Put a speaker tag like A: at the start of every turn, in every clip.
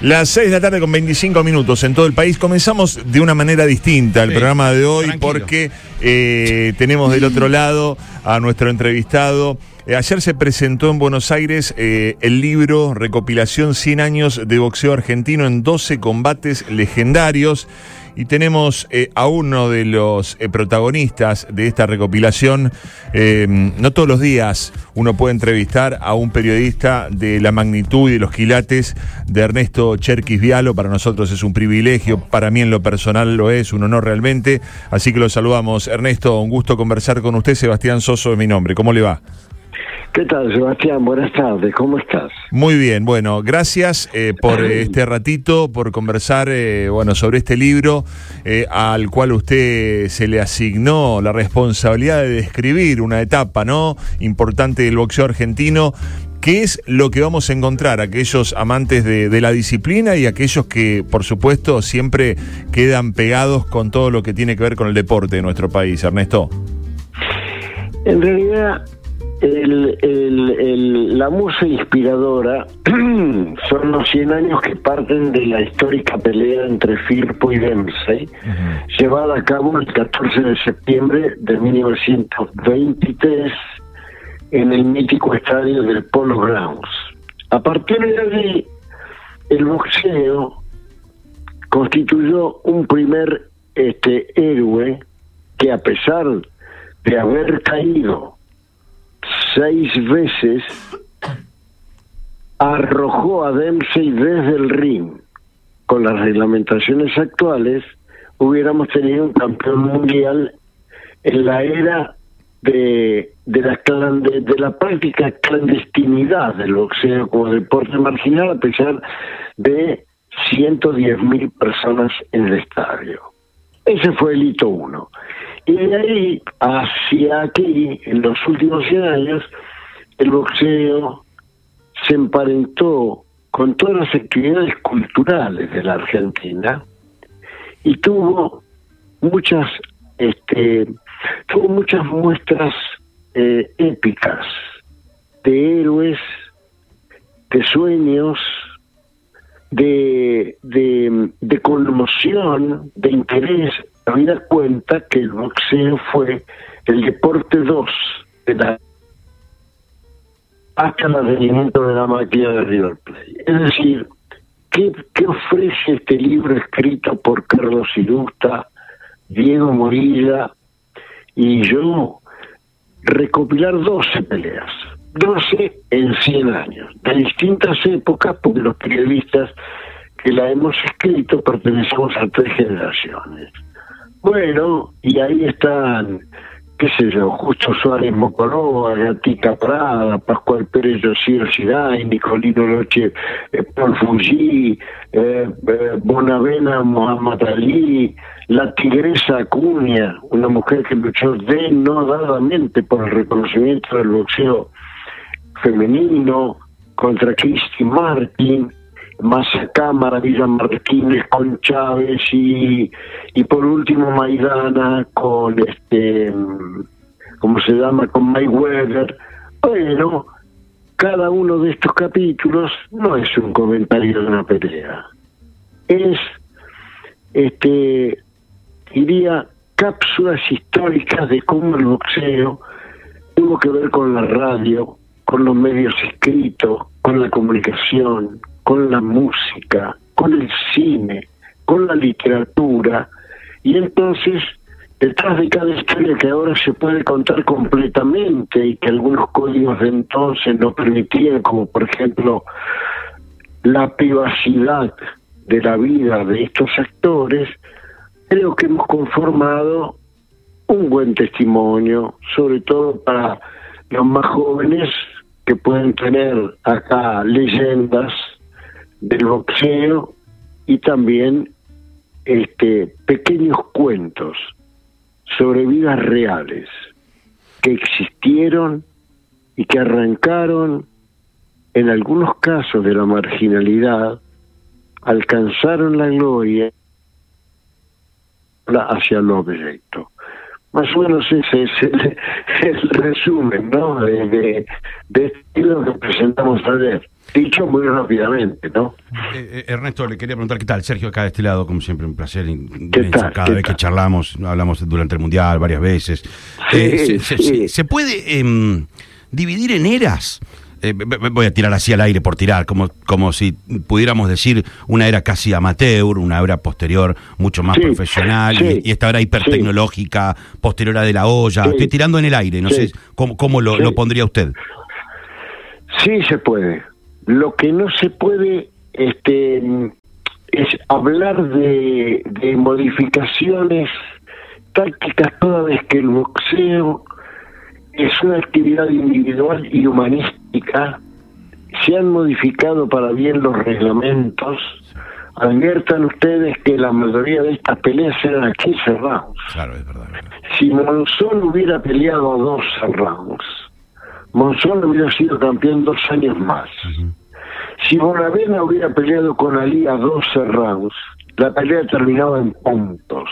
A: Las 6 de la tarde con 25 minutos en todo el país. Comenzamos de una manera distinta el
B: Sí,
A: programa de hoy
B: tranquilo.
A: porque eh, tenemos del otro lado a nuestro entrevistado. Eh, ayer se presentó en Buenos Aires eh, el libro Recopilación 100 años de boxeo argentino en 12 combates legendarios. Y tenemos eh, a uno de los eh, protagonistas de esta recopilación. Eh, no todos los días uno puede entrevistar a un periodista de la magnitud y de los quilates de Ernesto Cherkis Vialo. Para nosotros es un privilegio, para mí en lo personal lo es, un honor realmente. Así que lo saludamos. Ernesto, un gusto conversar con usted. Sebastián Soso es mi nombre. ¿Cómo le va?
C: ¿Qué tal, Sebastián? Buenas tardes, ¿cómo estás?
A: Muy bien, bueno, gracias eh, por eh, este ratito, por conversar eh, bueno, sobre este libro eh, al cual usted se le asignó la responsabilidad de describir una etapa ¿no? importante del boxeo argentino. ¿Qué es lo que vamos a encontrar aquellos amantes de, de la disciplina y aquellos que, por supuesto, siempre quedan pegados con todo lo que tiene que ver con el deporte de nuestro país, Ernesto?
C: En realidad, el- el- el- la musa inspiradora son los 100 años que parten de la histórica pelea entre Firpo y Dempsey, llevada a cabo el 14 de septiembre de 1923 en el mítico estadio del Polo Grounds. A partir de allí, el boxeo constituyó un primer este héroe que a pesar de haber caído seis veces arrojó a Dempsey desde el ring. Con las reglamentaciones actuales hubiéramos tenido un campeón mundial en la era de, de, la, de, la práctica clandestinidad del boxeo como deporte marginal a pesar de 110 mil personas en el estadio. Ese fue el hito uno. Y de ahí hacia aquí, en los últimos 100 años, el boxeo se emparentó con todas las actividades culturales de la Argentina y tuvo muchas este tuvo muchas muestras eh, épicas de héroes de sueños de, de, de conmoción, de interés, habida cuenta que el boxeo fue el deporte 2 de la hasta el advenimiento de la máquina de River Plate. Es decir, ¿qué, qué ofrece este libro escrito por Carlos Irusta, Diego Morilla y yo? Recopilar 12 peleas, 12 en 100 años, de distintas épocas, porque los periodistas que la hemos escrito pertenecemos a tres generaciones. Bueno, y ahí están, qué sé yo, Justo Suárez Mocolova, Gatica Prada, Pascual Pérez Josir Siday, Nicolino Loche, eh, Paul Fuji, eh, eh, Bonavena Mohammad Ali, la tigresa Acuña, una mujer que luchó denodadamente por el reconocimiento del boxeo femenino contra Cristi Martin, más acá Maravilla Martínez con Chávez y, y por último Maidana con este ¿cómo se llama? con Mayweather bueno cada uno de estos capítulos no es un comentario de una pelea es este diría cápsulas históricas de cómo el boxeo tuvo que ver con la radio, con los medios escritos, con la comunicación, con la música, con el cine, con la literatura, y entonces detrás de cada historia que ahora se puede contar completamente y que algunos códigos de entonces no permitían, como por ejemplo la privacidad de la vida de estos actores, creo que hemos conformado un buen testimonio, sobre todo para los más jóvenes que pueden tener acá leyendas del boxeo y también este pequeños cuentos sobre vidas reales que existieron y que arrancaron en algunos casos de la marginalidad, alcanzaron la gloria hacia lo directo. Más o menos ese es el, resumen, ¿no? De, de, de este libro que presentamos ayer. Dicho muy rápidamente, ¿no?
B: Eh, eh, Ernesto, le quería preguntar qué tal. Sergio, acá de este lado, como siempre, un placer inmenso. Cada vez que charlamos, hablamos durante el Mundial varias veces. Eh, se, puede em, dividir en eras? Voy a tirar así al aire por tirar, como, como si pudiéramos decir una era casi amateur, una era posterior mucho más profesional, y, esta era hipertecnológica, posterior a de la olla. Estoy tirando en el aire, no sé cómo, cómo lo, lo pondría usted.
C: Sí se puede. Lo que no se puede este, es hablar de, modificaciones tácticas toda vez que el boxeo es una actividad individual y humanística. Se han modificado para bien los reglamentos. Adviertan ustedes que la mayoría de estas peleas eran aquí cerrados.
B: Claro, es verdad,
C: Si Monzón hubiera peleado a dos rounds, Monzón hubiera sido campeón dos años más. Si Bonavena hubiera peleado con Ali a 12 rounds, la pelea terminaba en puntos.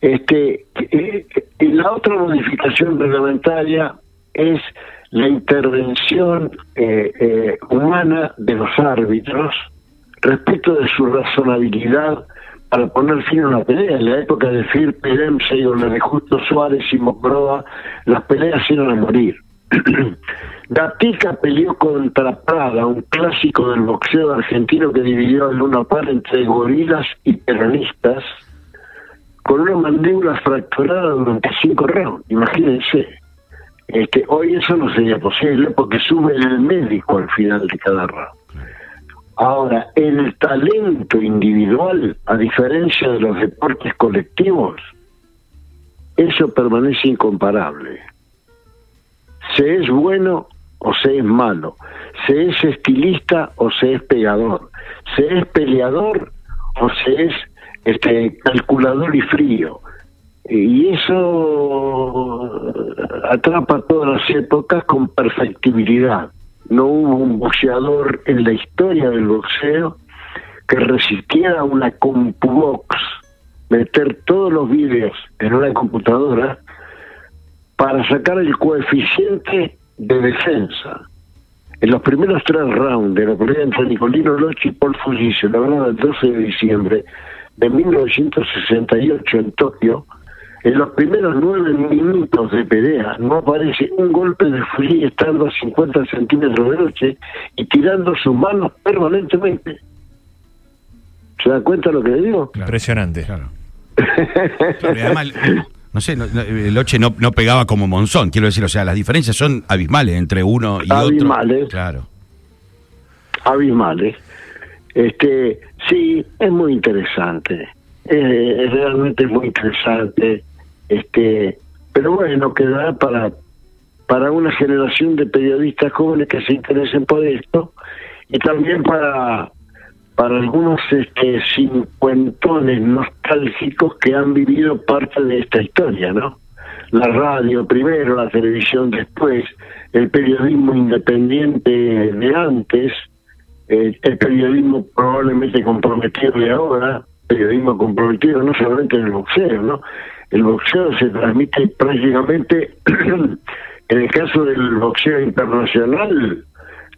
C: Este, eh, eh, la otra modificación reglamentaria es la intervención eh, humana de los árbitros respecto de su razonabilidad para poner fin a una pelea. En la época de Firpe Dempsey o la de Justo Suárez y Mocroa, las peleas iban a morir. Gatica peleó contra Prada, un clásico del boxeo argentino que dividió el una par entre gorilas y peronistas, con una mandíbula fracturada durante cinco rounds. Imagínense. Este, hoy eso no sería posible porque sube el médico al final de cada round. Ahora, el talento individual, a diferencia de los deportes colectivos, eso permanece incomparable. Se es bueno o se es malo, se es estilista o se es pegador, se es peleador o se es este calculador y frío. Y eso atrapa todas las épocas con perfectibilidad. No hubo un boxeador en la historia del boxeo que resistiera una CompuBox, meter todos los vídeos en una computadora para sacar el coeficiente de defensa. En los primeros tres rounds de la pelea entre Nicolino Lochi y Paul Fujice, la verdad, el 12 de diciembre de 1968 en Tokio, en los primeros nueve minutos de pelea no aparece un golpe de Fujice estando a 50 centímetros de Loche y tirando sus manos permanentemente. ¿Se da cuenta lo que le digo?
A: Impresionante.
B: Claro. no sé, el Oche no, no pegaba como Monzón, quiero decir, o sea, las diferencias son abismales entre uno y
C: abismales,
B: otro. Claro.
C: Abismales. Este, sí, es muy interesante. Es, realmente muy interesante. Este, pero bueno, quedará para para una generación de periodistas jóvenes que se interesen por esto y también para para algunos este, cincuentones nostálgicos que han vivido parte de esta historia, ¿no? La radio primero, la televisión después, el periodismo independiente de antes, el periodismo probablemente comprometido de ahora, periodismo comprometido no solamente en el boxeo, ¿no? El boxeo se transmite prácticamente, en el caso del boxeo internacional,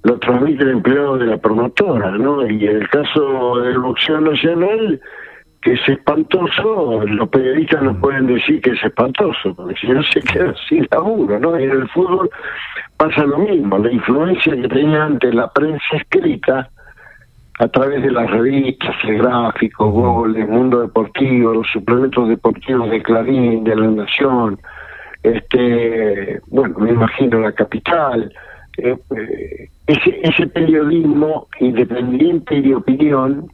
C: lo transmite el empleado de la promotora, ¿no? Y en el caso del boxeo nacional, que es espantoso, los periodistas no pueden decir que es espantoso, porque si no se queda sin laburo, ¿no? Y en el fútbol pasa lo mismo, la influencia que tenía antes la prensa escrita, a través de las revistas, el gráfico, Gol, el Mundo Deportivo, los suplementos deportivos de Clarín, de La Nación, este, bueno, me imagino la capital, eh, eh, ese, ese periodismo independiente y de opinión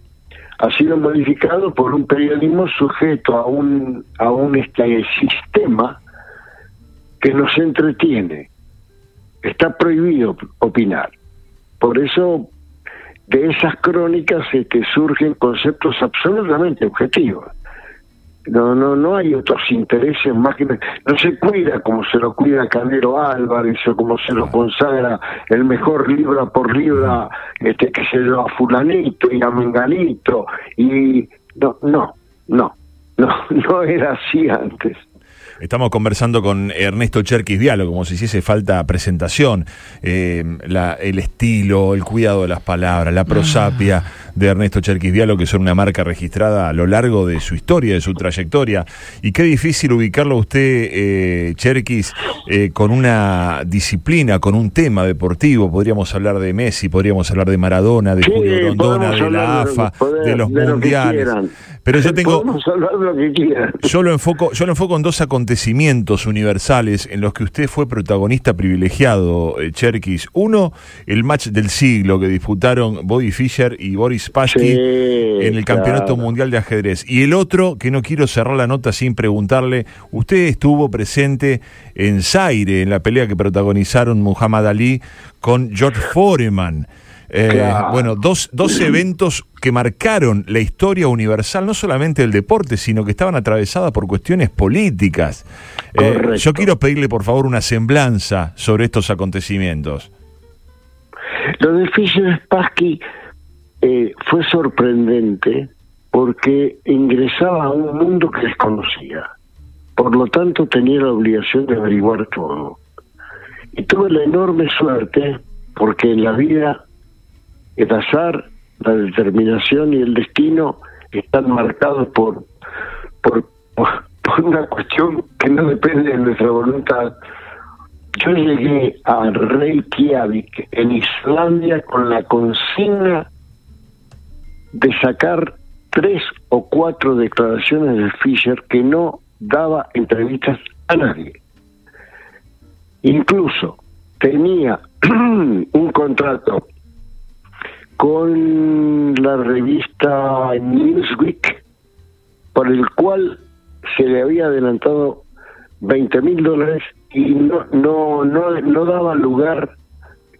C: ha sido modificado por un periodismo sujeto a un a un este sistema que nos entretiene. Está prohibido opinar. Por eso de esas crónicas este, surgen conceptos absolutamente objetivos. No, no, no hay otros intereses más que no se cuida como se lo cuida Canero Álvarez o como se lo consagra el mejor libra por libra este que se lo a fulanito y a menganito y no, no, no, no, no era así antes.
A: Estamos conversando con Ernesto Cherkis Diálogo, como si hiciese falta presentación. Eh, el estilo, el cuidado de las palabras, la prosapia ah. de Ernesto Cherkis Diálogo, que son una marca registrada a lo largo de su historia, de su trayectoria. Y qué difícil ubicarlo a usted, eh, Cherkis, eh, con una disciplina, con un tema deportivo. Podríamos hablar de Messi, podríamos hablar de Maradona, de Julio Rondona, de la AFA, de, los mundiales. Pero yo tengo. Yo lo enfoco, yo lo enfoco en dos acontecimientos universales en los que usted fue protagonista privilegiado, eh, Cherkis. Uno, el match del siglo que disputaron Bobby Fischer y Boris Pasky en el Campeonato Mundial de Ajedrez. Y el otro, que no quiero cerrar la nota sin preguntarle, usted estuvo presente en Zaire, en la pelea que protagonizaron Muhammad Ali con George Foreman. Eh, bueno, dos, dos eventos que marcaron la historia universal, no solamente del deporte, sino que estaban atravesadas por cuestiones políticas. Eh, yo quiero pedirle, por favor, una semblanza sobre estos acontecimientos.
C: Lo de Fischer Spassky eh, fue sorprendente porque ingresaba a un mundo que desconocía. Por lo tanto, tenía la obligación de averiguar todo. Y tuve la enorme suerte porque en la vida el azar, la determinación y el destino están marcados por, por, una cuestión que no depende de nuestra voluntad. Yo llegué a Reykjavik, en Islandia, con la consigna de sacar tres o cuatro declaraciones de Fischer que no daba entrevistas a nadie. Incluso tenía un contrato con la revista Newsweek, por el cual se le había adelantado 20 mil dólares y no, no, no, no daba lugar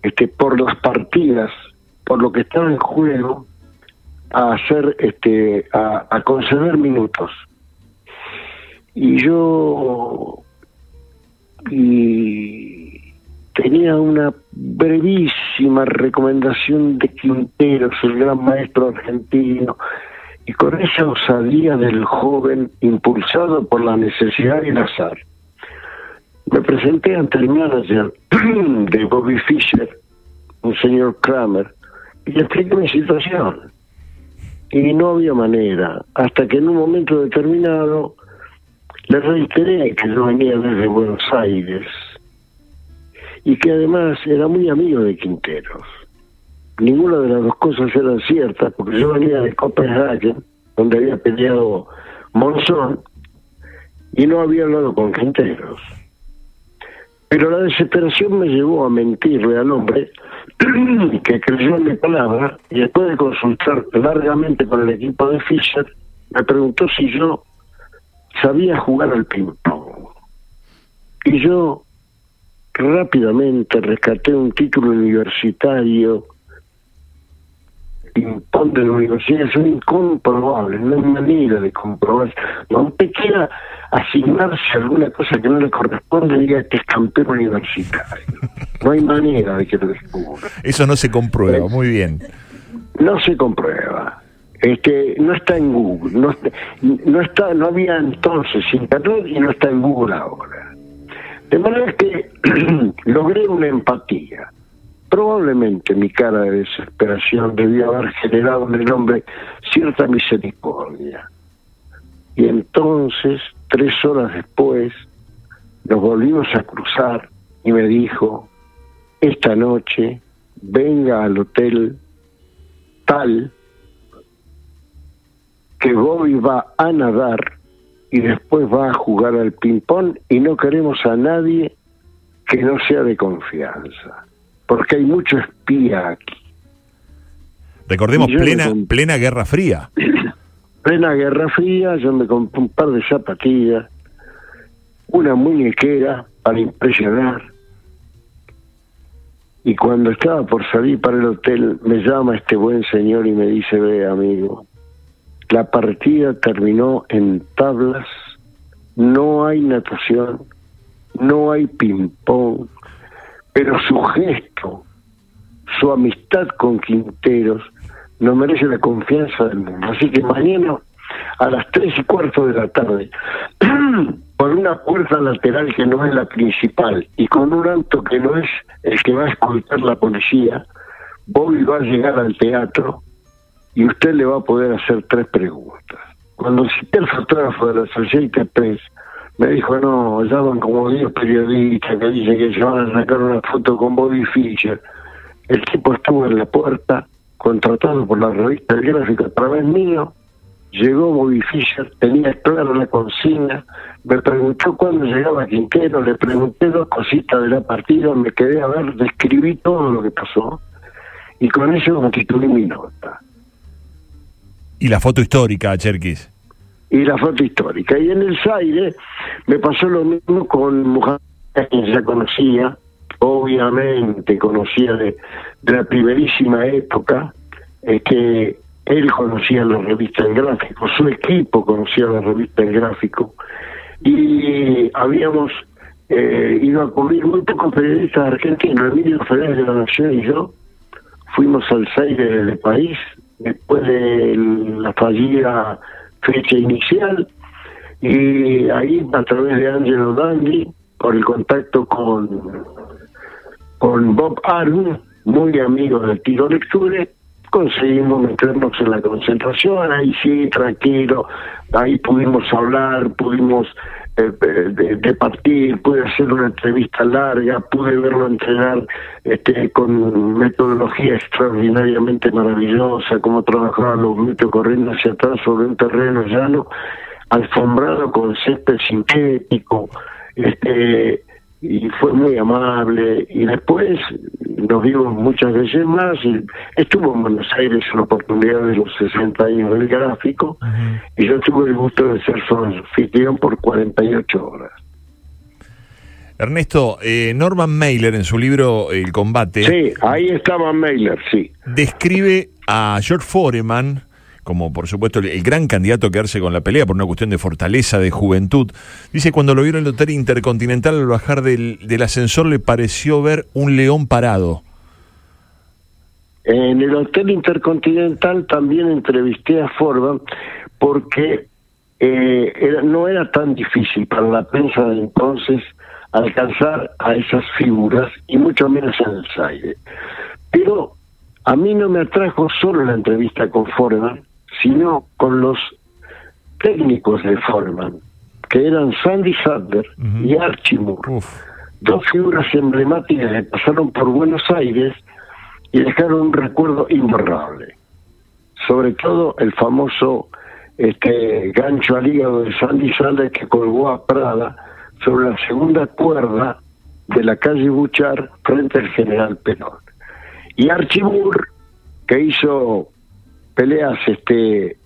C: este, por las partidas, por lo que estaba en juego, a hacer, este, a, a conceder minutos. Y yo, y tenía una brevísima recomendación de Quinteros, el gran maestro argentino, y con esa osadía del joven impulsado por la necesidad y el azar. Me presenté ante el manager de Bobby Fischer, un señor Kramer, y le expliqué mi situación. Y no había manera, hasta que en un momento determinado le reiteré que yo venía desde Buenos Aires y que además era muy amigo de Quinteros. Ninguna de las dos cosas eran ciertas, porque yo venía de Copenhagen, donde había peleado Monzón, y no había hablado con Quinteros. Pero la desesperación me llevó a mentirle al hombre que creyó en mi palabra y después de consultar largamente con el equipo de Fischer, me preguntó si yo sabía jugar al ping-pong. Y yo rápidamente rescaté un título universitario ping-pong de la universidad es incomprobable, no hay manera de comprobar. Aunque quiera asignarse alguna cosa que no le corresponde, diga que es campeón universitario. No hay manera de que lo descubra.
A: Eso no se comprueba, muy bien.
C: No se comprueba. Este, no está en Google, no no está, no había entonces internet y no está en Google ahora. De manera que logré una empatía. Probablemente mi cara de desesperación debió haber generado en el hombre cierta misericordia. Y entonces, tres horas después, nos volvimos a cruzar y me dijo, esta noche venga al hotel tal que Bobby va a nadar y después va a jugar al ping-pong y no queremos a nadie que no sea de confianza, porque hay mucho espía aquí.
A: Recordemos plena, plena Guerra Fría.
C: plena Guerra Fría, yo me compré un par de zapatillas, una muñequera para impresionar. Y cuando estaba por salir para el hotel, me llama este buen señor y me dice, ve amigo, la partida terminó en tablas, no hay natación, no hay ping-pong, pero su gesto, su amistad con Quinteros, no merece la confianza del mundo. Así que mañana a las tres y cuarto de la tarde por una puerta lateral que no es la principal y con un auto que no es el que va a escoltar la policía, Bobby va a llegar al teatro y usted le va a poder hacer tres preguntas. Cuando cité el fotógrafo de la Associated Press, me dijo, no, llaman como 10 periodistas que dicen que se van a sacar una foto con Bobby Fischer. El tipo estuvo en la puerta, contratado por la revista El Gráfico a través mío, llegó Bobby Fischer, tenía claro la consigna, me preguntó cuándo llegaba Quintero, le pregunté dos cositas de la partida, me quedé a ver, describí todo lo que pasó y con eso constituí mi nota.
A: ¿Y la foto histórica, Cherkis?
C: Y la foto histórica. Y en el Zaire me pasó lo mismo con mujeres que ya conocía, obviamente conocía de, la primerísima época, que él conocía la revista en gráfico, su equipo conocía la revista en gráfico, y habíamos eh, ido a cubrir muy pocos periodistas argentinos, Emilio Fernández de la Nación y yo, fuimos al Zaire del país, después de la fallida fecha inicial, y ahí a través de Angelo Dandy, por el contacto con, con Bob Arum, muy amigo del tiro lecture, conseguimos meternos en la concentración, ahí sí, tranquilo, ahí pudimos hablar, pudimos de, partir, pude hacer una entrevista larga, pude verlo entrenar este, con metodología extraordinariamente maravillosa, cómo trabajaba los glúteos corriendo hacia atrás sobre un terreno llano, alfombrado con césped sintético, este, y fue muy amable y después nos vimos muchas veces más y estuvo en Buenos Aires en la oportunidad de los 60 años del gráfico y yo tuve el gusto de ser su anfitrión por 48 horas.
A: Ernesto, eh, Norman Mailer en su libro El combate.
C: Sí, ahí estaba Mailer, sí.
A: Describe a George Foreman como por supuesto el, gran candidato a quedarse con la pelea por una cuestión de fortaleza, de juventud. Dice, cuando lo vieron en el Hotel Intercontinental al bajar del, ascensor le pareció ver un león parado.
C: En el Hotel Intercontinental también entrevisté a Forban porque eh, no era tan difícil para la prensa de entonces alcanzar a esas figuras y mucho menos en el aire. Pero a mí no me atrajo solo la entrevista con Forman, sino con los técnicos de Foreman, que eran Sandy Sander y Archie Moore, dos figuras emblemáticas que pasaron por Buenos Aires y dejaron un recuerdo imborrable. Sobre todo el famoso este gancho al hígado de Sandy Sander que colgó a Prada sobre la segunda cuerda de la calle Buchar frente al general Perón. Y Archie Moore, que hizo peleas este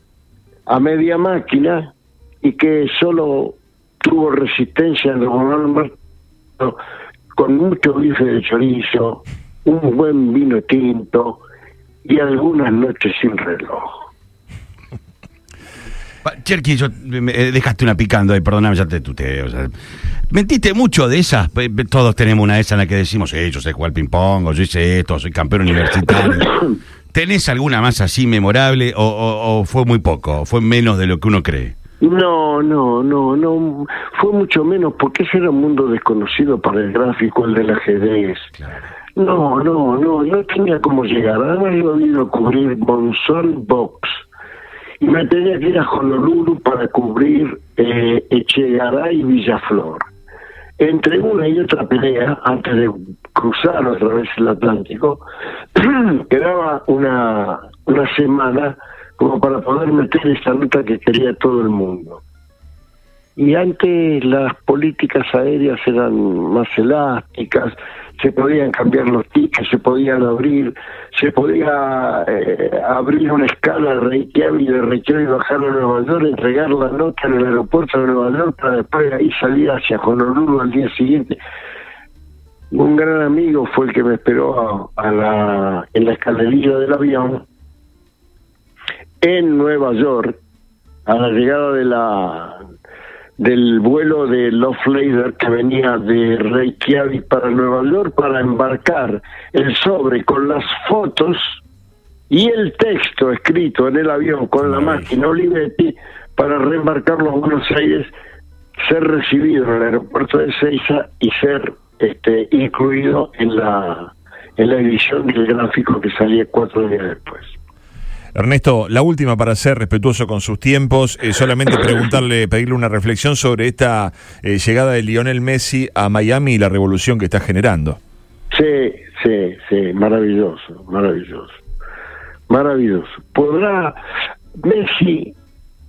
C: a media máquina y que solo tuvo resistencia en los con mucho bife de chorizo, un buen vino tinto y algunas noches sin reloj.
B: Cherky, yo, eh, dejaste una picando ahí, perdóname, ya te tuteo. mentiste mucho de esas. Todos tenemos una de esas en la que decimos, eh, yo sé jugar ping-pong, o yo hice esto, soy campeón universitario. ¿Tenés alguna más así memorable o, fue muy poco? ¿Fue menos de lo que uno cree?
C: No, no, no, no. Fue mucho menos porque ese era un mundo desconocido para el gráfico, el del ajedrez. No, no, no, no tenía cómo llegar. Además, yo había ido a cubrir Monzón Box y me tenía que ir a Honolulu para cubrir eh, Echegaray y Villaflor entre una y otra pelea, antes de cruzar otra vez el Atlántico, quedaba una, una semana como para poder meter esta nota que quería todo el mundo. Y antes las políticas aéreas eran más elásticas, se podían cambiar los tickets, se podían abrir, se podía eh, abrir una escala de Reykjavik de Reykjavik bajar a Nueva York, entregar la nota en el aeropuerto de Nueva York para después ahí salir hacia Honolulu al día siguiente. Un gran amigo fue el que me esperó a, la, en la escalerilla del avión en Nueva York a la llegada de la del vuelo de Love Lader que venía de Reykjavik para Nueva York para embarcar el sobre con las fotos y el texto escrito en el avión con la máquina Olivetti para reembarcarlo a Buenos Aires ser recibido en el aeropuerto de Seiza y ser este, incluido en la, en la edición del gráfico que salía cuatro días después.
A: Ernesto, la última para ser respetuoso con sus tiempos, eh, solamente preguntarle, pedirle una reflexión sobre esta eh, llegada de Lionel Messi a Miami y la revolución que está generando.
C: Sí, sí, sí, maravilloso, maravilloso, maravilloso. Podrá, Messi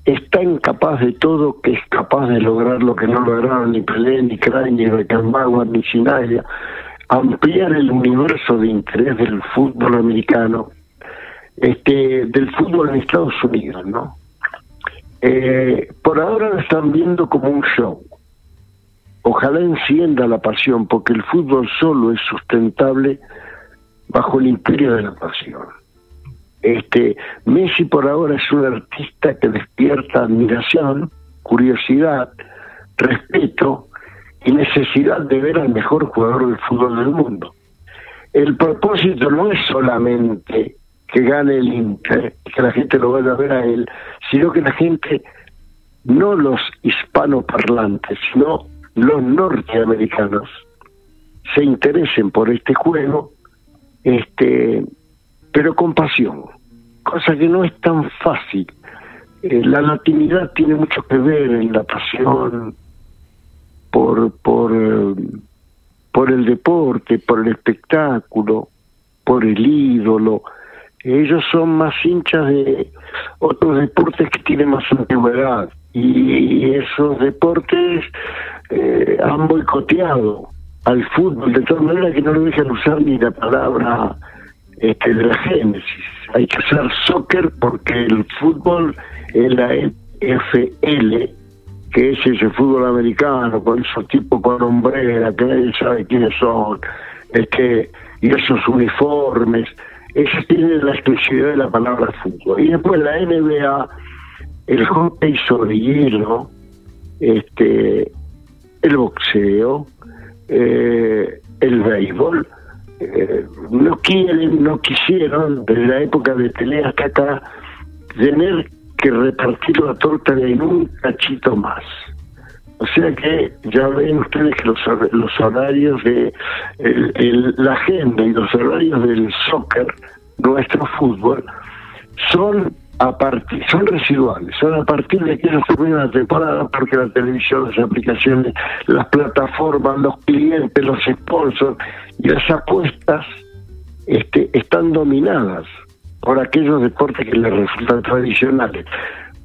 C: está incapaz de todo, que es capaz de lograr lo que no lograron ni Pelé, ni Craig, ni Beckenbauer, ni Sinaya, ampliar el universo de interés del fútbol americano este, del fútbol en Estados Unidos, ¿no? Eh, por ahora lo están viendo como un show. Ojalá encienda la pasión, porque el fútbol solo es sustentable bajo el imperio de la pasión. Este, Messi por ahora es un artista que despierta admiración, curiosidad, respeto y necesidad de ver al mejor jugador del fútbol del mundo. El propósito no es solamente que gane el Inter, que la gente lo vaya a ver a él, sino que la gente, no los hispanoparlantes, sino los norteamericanos, se interesen por este juego, este, pero con pasión, cosa que no es tan fácil. Eh, la latinidad tiene mucho que ver en la pasión por, por, por el deporte, por el espectáculo, por el ídolo, ellos son más hinchas de otros deportes que tienen más antigüedad y esos deportes eh, han boicoteado al fútbol de tal manera que no lo dejan usar ni la palabra este, de la génesis. Hay que usar soccer porque el fútbol es la FL, que es ese fútbol americano, con esos tipos con hombrera, que nadie sabe quiénes son, este, y esos uniformes esa tiene la exclusividad de la palabra fútbol. Y después la NBA, el hockey sobre hielo, este, el boxeo, eh, el béisbol, eh, no quieren, no quisieron, desde la época de Pelé hasta tener que repartir la torta de un cachito más. O sea que ya ven ustedes que los, los horarios de la agenda y los horarios del soccer, nuestro fútbol, son a partir, son residuales, son a partir de que se termina la temporada porque la televisión, las aplicaciones, las plataformas, los clientes, los sponsors y las apuestas este, están dominadas por aquellos deportes que les resultan tradicionales.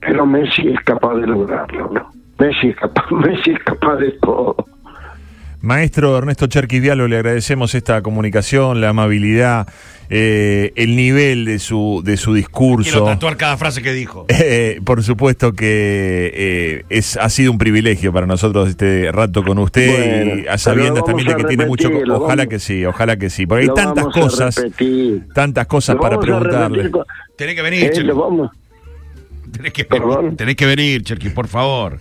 C: Pero Messi es capaz de lograrlo, ¿no? Messi es capaz, Messi es capaz de todo.
A: Maestro Ernesto Cherquivialo, le agradecemos esta comunicación, la amabilidad, eh, el nivel de su de su discurso.
B: Quiero tatuar cada frase que dijo.
A: Eh, por supuesto que eh, es ha sido un privilegio para nosotros este rato con usted y a sabiendas también de que tiene mucho. Ojalá que sí, ojalá que sí, porque hay tantas cosas, tantas cosas para preguntarle.
B: Tenés que venir, Tenés que, tenés que venir, Cherqui, por favor.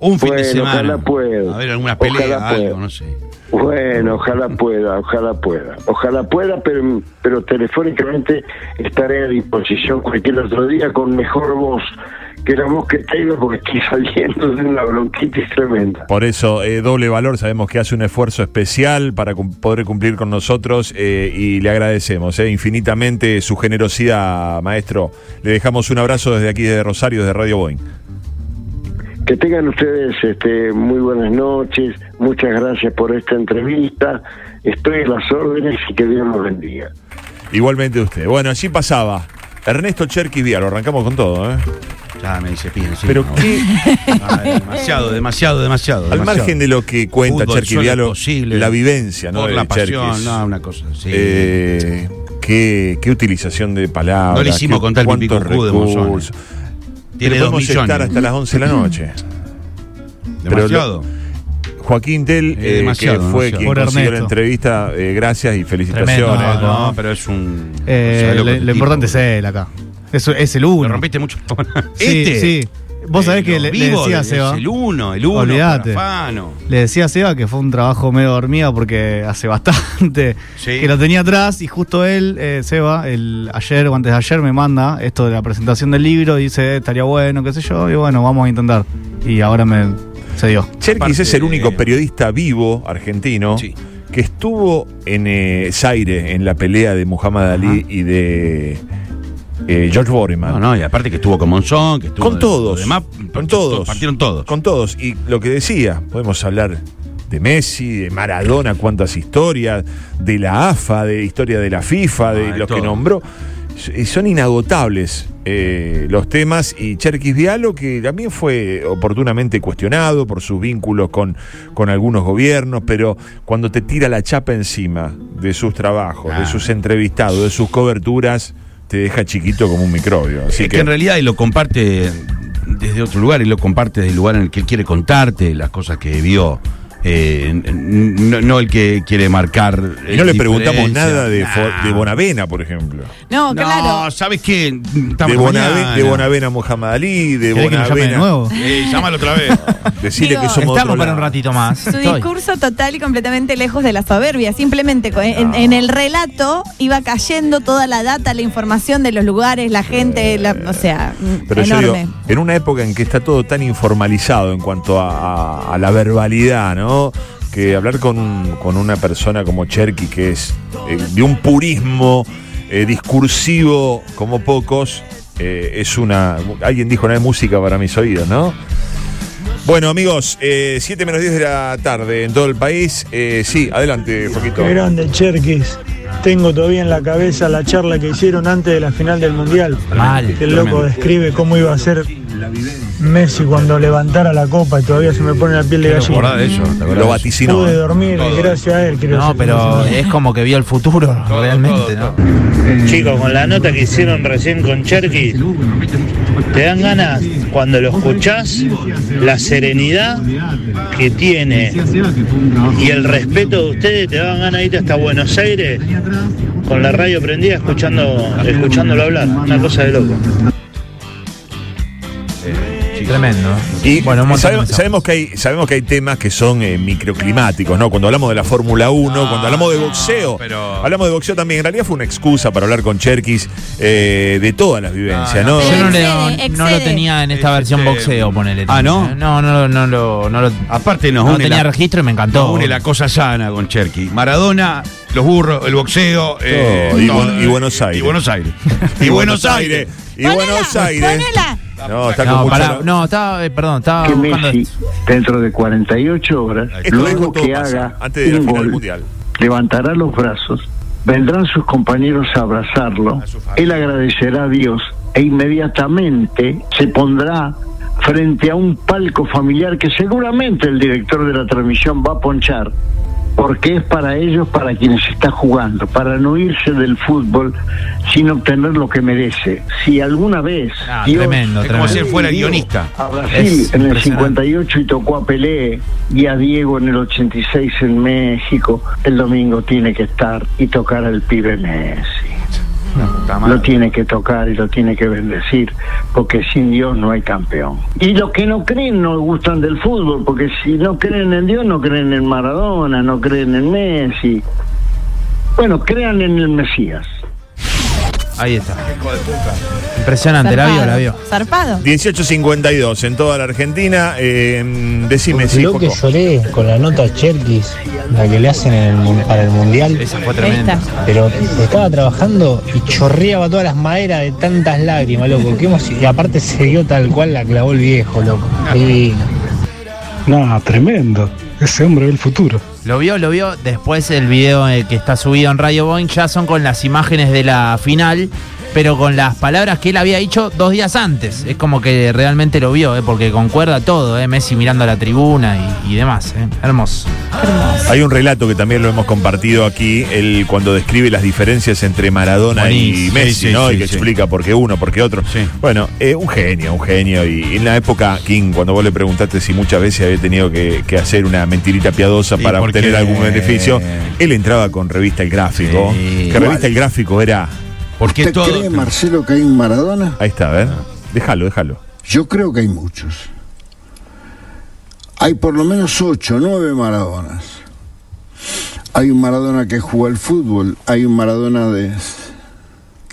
B: Un fin de semana.
C: Ojalá pueda.
B: A ver, alguna pelea, algo, no sé.
C: Bueno, ojalá pueda, ojalá pueda. Ojalá pueda, pero, pero telefónicamente estaré a disposición cualquier otro día con mejor voz que la voz que tengo porque estoy saliendo de una bronquitis tremenda.
A: Por eso, eh, doble valor, sabemos que hace un esfuerzo especial para poder cumplir con nosotros eh, y le agradecemos eh, infinitamente su generosidad, maestro. Le dejamos un abrazo desde aquí, de Rosario, desde Radio Boeing.
C: Que tengan ustedes este, muy buenas noches, muchas gracias por esta entrevista, estoy a las órdenes y que Dios nos bendiga.
A: Igualmente usted. Bueno, así pasaba. Ernesto Cherky lo arrancamos con todo, ¿eh?
B: Ya me dice pide,
A: Pero qué.
B: demasiado, demasiado, demasiado.
A: Al margen de lo que cuenta Cherky Vialo, la vivencia, ¿no?
B: Por la pasión, no, una cosa así.
A: Eh, qué, qué utilización de palabras.
B: No le hicimos contar el recursos.
A: de tiene dos millones. estar hasta las 11 de la noche.
B: demasiado.
A: Joaquín Tel, eh, que fue quien consiguió la entrevista, eh, gracias y felicitaciones.
B: No, pero es un.
D: Eh, lo, importante es él acá. Es, es el uno.
B: Lo rompiste mucho.
D: Sí, ¿Este? sí. Vos sabés que le, decía a Seba.
B: el uno, el uno.
D: Olvídate. Le decía a Seba que fue un trabajo medio dormido porque hace bastante que lo tenía atrás y justo él, eh, Seba, el, ayer o antes de ayer me manda esto de la presentación del libro, dice estaría bueno, qué sé yo, y bueno, vamos a intentar. Y ahora me se dio.
A: Cherkis es el único periodista vivo argentino que estuvo en eh, Zaire en la pelea de Muhammad Ali y de eh, George Borneman.
B: No, no, y aparte que estuvo con Monzón, que estuvo
A: con todos, con todos,
B: partieron todos,
A: con todos. Y lo que decía, podemos hablar de Messi, de Maradona, cuántas historias, de la AFA, de historia de la FIFA, de los que nombró. Son inagotables eh, los temas y Cherkis Vialo, que también fue oportunamente cuestionado por sus vínculos con, con algunos gobiernos, pero cuando te tira la chapa encima de sus trabajos, de sus entrevistados, de sus coberturas, te deja chiquito como un microbio.
B: Así que, en realidad y lo comparte desde otro lugar y lo comparte desde el lugar en el que él quiere contarte las cosas que vio eh, no, el que quiere marcar.
A: Y no le preguntamos nada de, de, Bonavena, por ejemplo.
E: No, claro.
B: ¿sabes qué?
A: De, Bonavena, de Bonavena Muhammad Ali, de Bonavena.
D: de nuevo?
B: Eh, llámalo otra vez.
A: Decirle que somos
D: Estamos para un ratito más.
E: Su discurso total y completamente lejos de la soberbia. Simplemente en, el relato iba cayendo toda la data, la información de los lugares, la gente, o sea, Pero enorme.
A: en una época en que está todo tan informalizado en cuanto a la verbalidad, ¿no? Que hablar con, una persona como Cherky, que es eh, de un purismo eh, discursivo como pocos, eh, es una. Alguien dijo, no hay música para mis oídos, ¿no? Bueno, amigos, 7 menos 10 de la tarde en todo el país. sí, adelante, poquito.
F: Qué grande, Cherkis. Tengo todavía en la cabeza la charla que hicieron antes de la final del Mundial.
D: Mal.
F: El loco describe cómo iba a ser Messi cuando levantara la copa y todavía se me pone la piel de gallina.
B: De eso,
A: lo vaticinó.
F: Pude dormir gracias a él.
D: no, pero es como que vio el futuro, realmente, ¿no?
G: Chicos, con la nota que hicieron recién con Cherky, te dan ganas cuando lo escuchás, la serenidad que tiene y el respeto de ustedes, te dan ganas de ir hasta Buenos Aires con la radio prendida escuchando, escuchándolo hablar. Una cosa de loco.
D: Tremendo.
A: Y bueno, sabemos, que hay, sabemos que hay temas que son eh, microclimáticos, ¿no? Cuando hablamos de la Fórmula 1, ah, cuando hablamos de boxeo, hablamos de boxeo también. En realidad fue una excusa para hablar con Cherkis eh, de todas las vivencias, ¿no?
D: Yo no, lo tenía en esta versión boxeo, ponele.
B: Ah, ¿no?
D: No, no, no, lo, no lo
B: Aparte nos
D: no tenía registro y me encantó.
B: Nos une la cosa sana con Cherky. Maradona, los burros, el boxeo.
A: Eh, y, Buenos Aires.
B: Y Buenos Aires.
A: y Buenos Aires. Y Buenos Aires.
D: No, está no, con no, estaba, eh, perdón, estaba
C: que Messi, dentro de 48 horas, luego que haga antes de un gol, mundial. levantará los brazos, vendrán sus compañeros a abrazarlo, él agradecerá a Dios e inmediatamente se pondrá frente a un palco familiar que seguramente el director de la transmisión va a ponchar porque es para ellos, para quienes está jugando, para no irse del fútbol sin obtener lo que merece. Si alguna vez
B: ah, tremendo, como si él fuera guionista.
C: A Brasil en el 58 y tocó a Pelé y a Diego en el 86 en México, el domingo tiene que estar y tocar al pibe Messi lo tiene que tocar y lo tiene que bendecir, porque sin Dios no hay campeón. Y los que no creen no gustan del fútbol, porque si no creen en Dios no creen en Maradona, no creen en Messi. Bueno, crean en el Mesías.
D: Ahí está. Impresionante, la vio, la vio.
E: Zarpado.
A: 18.52 en toda la Argentina. Eh, decime si.
H: Lo que lloré con la nota Cherkis, la que le hacen para el mundial.
D: Esa fue tremenda.
H: Pero estaba trabajando y chorreaba todas las maderas de tantas lágrimas, loco. y aparte se dio tal cual la clavó el viejo, loco. Divino.
F: No, tremendo. Ese hombre ve el futuro.
D: Lo vio, lo vio. Después el video que está subido en Radio Boeing ya son con las imágenes de la final pero con las palabras que él había dicho dos días antes. Es como que realmente lo vio, ¿eh? porque concuerda todo, ¿eh? Messi mirando a la tribuna y, demás. ¿eh? Hermoso.
A: Hay un relato que también lo hemos compartido aquí, él cuando describe las diferencias entre Maradona y Messi, ¿no? y que explica por qué uno, por qué otro. Bueno, eh, un genio, un genio. Y en la época, King, cuando vos le preguntaste si muchas veces había tenido que, hacer una mentirita piadosa para obtener algún beneficio, él entraba con Revista El Gráfico, que Revista El Gráfico era
C: ¿Usted cree, Marcelo, que hay un Maradona?
A: Ahí está, a ver. Déjalo, déjalo.
C: Yo creo que hay muchos. Hay por lo menos ocho, nueve Maradonas. Hay un Maradona que jugó al fútbol, hay un Maradona de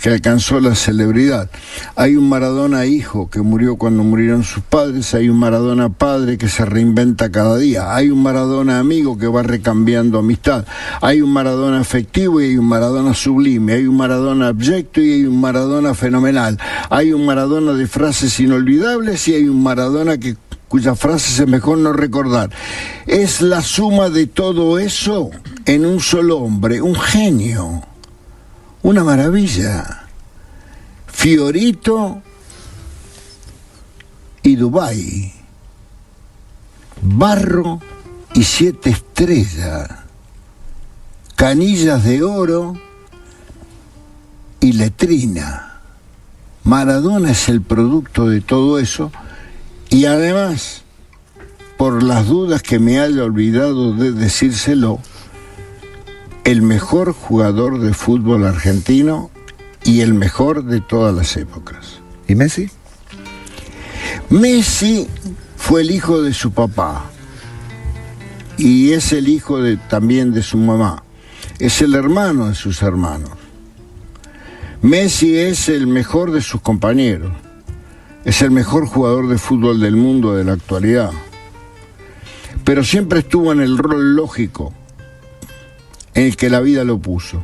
I: que alcanzó la celebridad. Hay un Maradona hijo que murió cuando murieron sus padres, hay un Maradona padre que se reinventa cada día, hay un Maradona amigo que va recambiando amistad, hay un Maradona afectivo y hay un Maradona sublime, hay un Maradona abyecto y hay un Maradona fenomenal, hay un Maradona de frases inolvidables y hay un Maradona que cuyas frases es mejor no recordar. Es la suma de todo eso en un solo hombre, un genio, una maravilla. Fiorito y Dubai, barro y siete estrellas, canillas de oro y letrina. Maradona es el producto de todo eso y además, por las dudas que me haya olvidado de decírselo, el mejor jugador de fútbol argentino y el mejor de todas las épocas.
J: ¿Y Messi?
I: Messi fue el hijo de su papá y es el hijo de, también de su mamá. Es el hermano de sus hermanos. Messi es el mejor de sus compañeros. Es el mejor jugador de fútbol del mundo de la actualidad. Pero siempre estuvo en el rol lógico en el que la vida lo puso.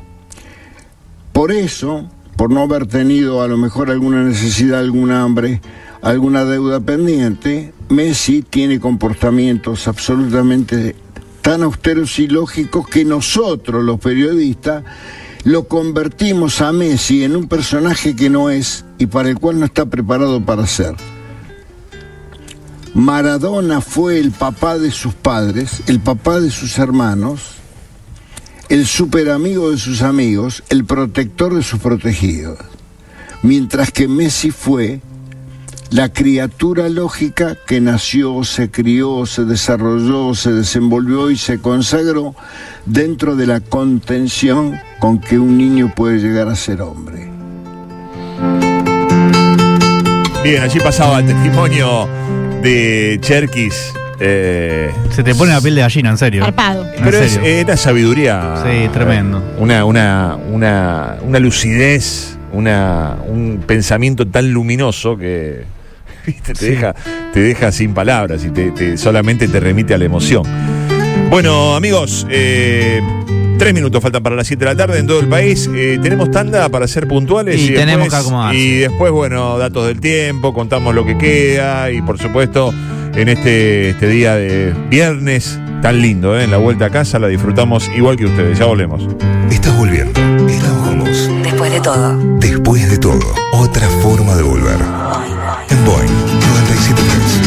I: Por eso, por no haber tenido a lo mejor alguna necesidad, alguna hambre, alguna deuda pendiente, Messi tiene comportamientos absolutamente tan austeros y lógicos que nosotros, los periodistas, lo convertimos a Messi en un personaje que no es y para el cual no está preparado para ser. Maradona fue el papá de sus padres, el papá de sus hermanos, el super amigo de sus amigos, el protector de sus protegidos. Mientras que Messi fue la criatura lógica que nació, se crió, se desarrolló, se desenvolvió y se consagró dentro de la contención con que un niño puede llegar a ser hombre.
A: Bien, allí pasaba el testimonio de Cherkis.
D: Eh, se te pone la piel de gallina, en serio.
A: Pero Es, era sabiduría.
D: Sí, tremendo.
A: Una, una, una, una lucidez, una, un pensamiento tan luminoso que te, deja, te deja sin palabras y te, solamente te remite a la emoción. Bueno, amigos, eh, tres minutos faltan para las 7 de la tarde en todo el país. Eh, tenemos tanda para ser puntuales.
D: Y, tenemos que
A: Y después, bueno, datos del tiempo, contamos lo que queda y por supuesto en este, este día de viernes tan lindo, ¿eh? en la vuelta a casa, la disfrutamos igual que ustedes. Ya volvemos.
J: Estás volviendo. Estamos
K: Después de todo.
J: Después de todo. Otra forma de volver. En Boeing 973.